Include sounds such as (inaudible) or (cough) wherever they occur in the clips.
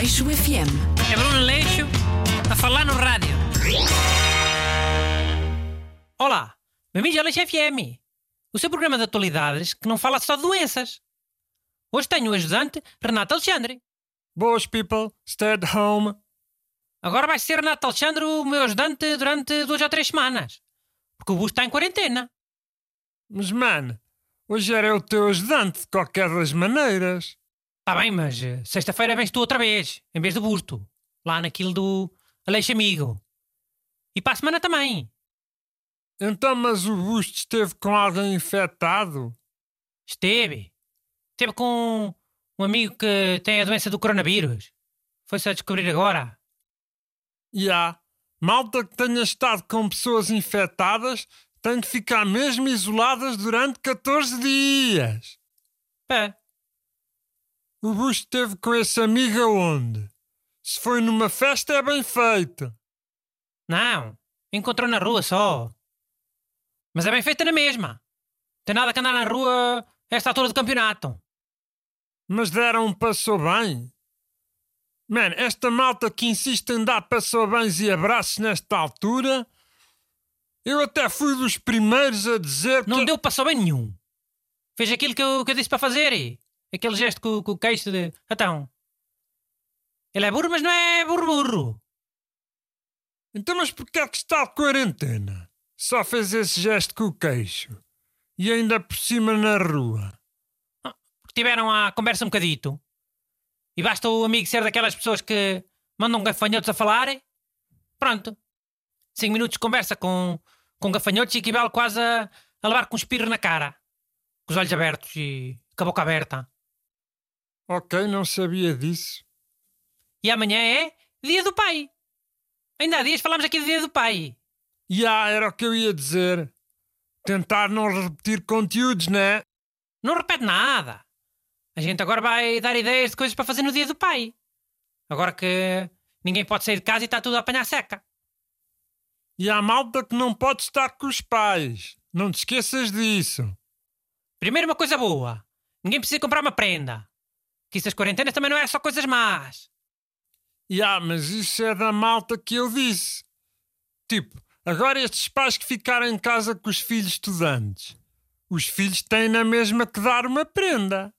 Aleixo FM. É Bruno Leixo a falar no rádio. Olá, bem-vindos ao Leixo FM, o seu programa de atualidades que não fala só de doenças. Hoje tenho o ajudante Renato Alexandre. Boas, people. Stay at home. Agora vai ser Renato Alexandre o meu ajudante durante duas ou três semanas, porque o Busto está em quarentena. Mas, man, hoje era o teu ajudante de qualquer das maneiras. Está bem, mas eh, sexta-feira vens tu outra vez, em vez do Busto, lá naquilo do Aleixo Amigo. E para a semana também. Então, mas o busto esteve com alguém infectado? Esteve. Esteve com um amigo que tem a doença do coronavírus. Foi-se a descobrir agora. E há. Malta que tenha estado com pessoas infectadas tem que ficar mesmo isoladas durante 14 dias. Pé. O busto esteve com esse amigo aonde? Se foi numa festa é bem feito. Não. Encontrou na rua só. Mas é bem feita na mesma. Tem nada que andar na rua a esta altura do campeonato. Mas deram um passou bem. Man, esta malta que insiste em dar passou bens e abraços nesta altura. Eu até fui dos primeiros a dizer Não que. deu passou bem nenhum. Fez aquilo que eu, que eu disse para fazer. e Aquele gesto com, com o queixo de. Então. Ele é burro, mas não é burro burro. Então, mas porquê é que está de quarentena? Só fez esse gesto com o queixo. E ainda por cima na rua. Porque tiveram a conversa um bocadito. E basta o amigo ser daquelas pessoas que mandam gafanhotos a falar. Pronto. Cinco minutos de conversa com, com gafanhotos e equivale quase a, a levar com um espirro na cara. Com os olhos abertos e com a boca aberta. Ok, não sabia disso. E amanhã é dia do pai. Ainda há dias falámos aqui do dia do pai. E ah, era o que eu ia dizer. Tentar não repetir conteúdos, né? Não repete nada. A gente agora vai dar ideias de coisas para fazer no dia do pai. Agora que ninguém pode sair de casa e está tudo a apanhar seca. E há malta que não pode estar com os pais. Não te esqueças disso. Primeiro uma coisa boa. Ninguém precisa comprar uma prenda. Que isso das quarentenas também não é só coisas más. E ah, mas isso é da malta que eu disse. Tipo, agora estes pais que ficaram em casa com os filhos estudantes. Os filhos têm na mesma que dar uma prenda.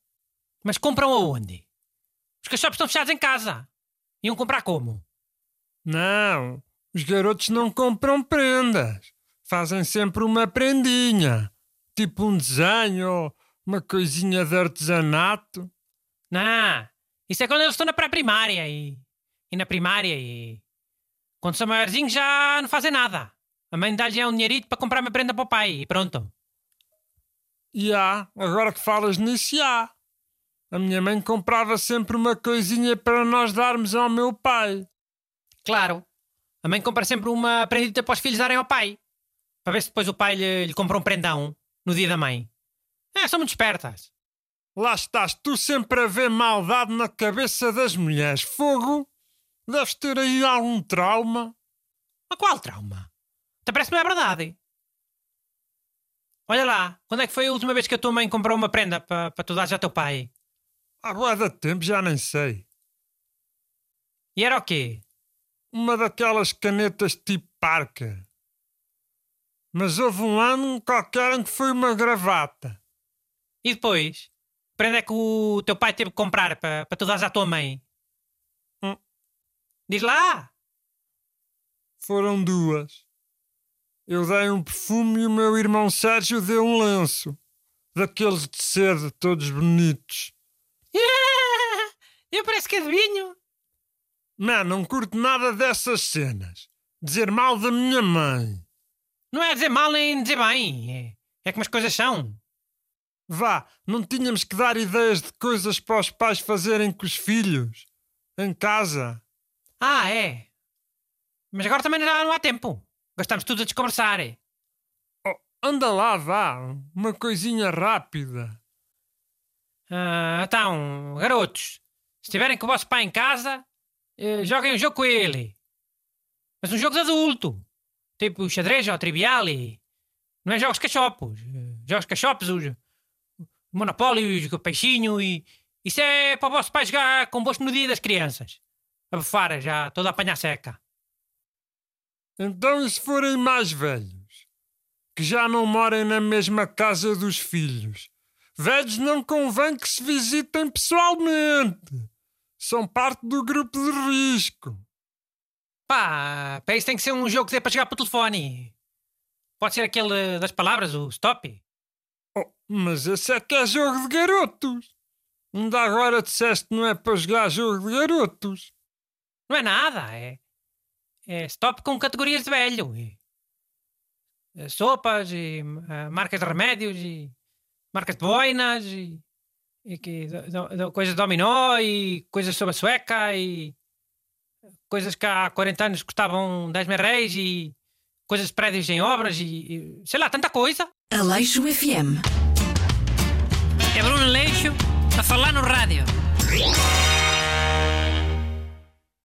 Mas compram aonde? Os cachorros estão fechados em casa. Iam comprar como? Não, os garotos não compram prendas. Fazem sempre uma prendinha. Tipo um desenho ou uma coisinha de artesanato. Não. Isso é quando eles estão na pré-primária e, e na primária e... Quando são maiorzinhos já não fazem nada. A mãe dá-lhe um dinheirito para comprar uma prenda para o pai e pronto. E há, agora que falas nisso, há. A minha mãe comprava sempre uma coisinha para nós darmos ao meu pai. Claro. A mãe compra sempre uma prendita para os filhos darem ao pai. Para ver se depois o pai lhe, lhe compra um prendão no dia da mãe. É, são muito espertas. Lá estás tu sempre a ver maldade na cabeça das mulheres. Fogo! Deves ter aí algum trauma. Mas qual trauma? Até parece que não é verdade. Olha lá, quando é que foi a última vez que a tua mãe comprou uma prenda para, para tu dares ao teu pai? Há boa de tempo já nem sei. E era o quê? Uma daquelas canetas tipo parca. Mas houve um ano qualquer em que foi uma gravata. E depois? Prenda é que o teu pai teve que comprar para, para tu dares à tua mãe? Hum. Diz lá! Foram duas. Eu dei um perfume e o meu irmão Sérgio deu um lenço. Daqueles de seda, todos bonitos. (laughs) Eu parece que adivinho. Não, não curto nada dessas cenas. Dizer mal da minha mãe. Não é dizer mal nem dizer bem. É, é como as coisas são. Vá, não tínhamos que dar ideias de coisas para os pais fazerem com os filhos? Em casa? Ah, é. Mas agora também já não há tempo. Gastamos tudo a desconversar. é. Oh, anda lá, vá. Uma coisinha rápida. Ah, então, garotos, se estiverem com o vosso pai em casa, eh, joguem um jogo com ele. Mas um jogo de adulto. Tipo xadrez ou trivial e... Não é jogos cachopos. Eh, Jogos cachopos, os Monopólio, o peixinho e... Isso é para o vosso pai jogar convosco no dia das crianças. a bufar, já toda a apanhar seca. Então, e se forem mais velhos, que já não morem na mesma casa dos filhos, velhos não convém que se visitem pessoalmente. São parte do grupo de risco. Pá, para isso tem que ser um jogo que dê para chegar para o telefone. Pode ser aquele das palavras, o stop. Oh, mas esse é que é jogo de garotos. Ainda agora disseste que não é para jogar jogo de garotos. Não é nada, é, é stop com categorias de velho. E, e sopas, e uh, marcas de remédios, e marcas de boinas, e, e que, do, do, coisas de dominó, e coisas sobre a sueca, e coisas que há 40 anos custavam 10 mil reais, e coisas de prédios em obras, e, e sei lá, tanta coisa. Aleixo FM. É Bruno Aleixo a falar no rádio.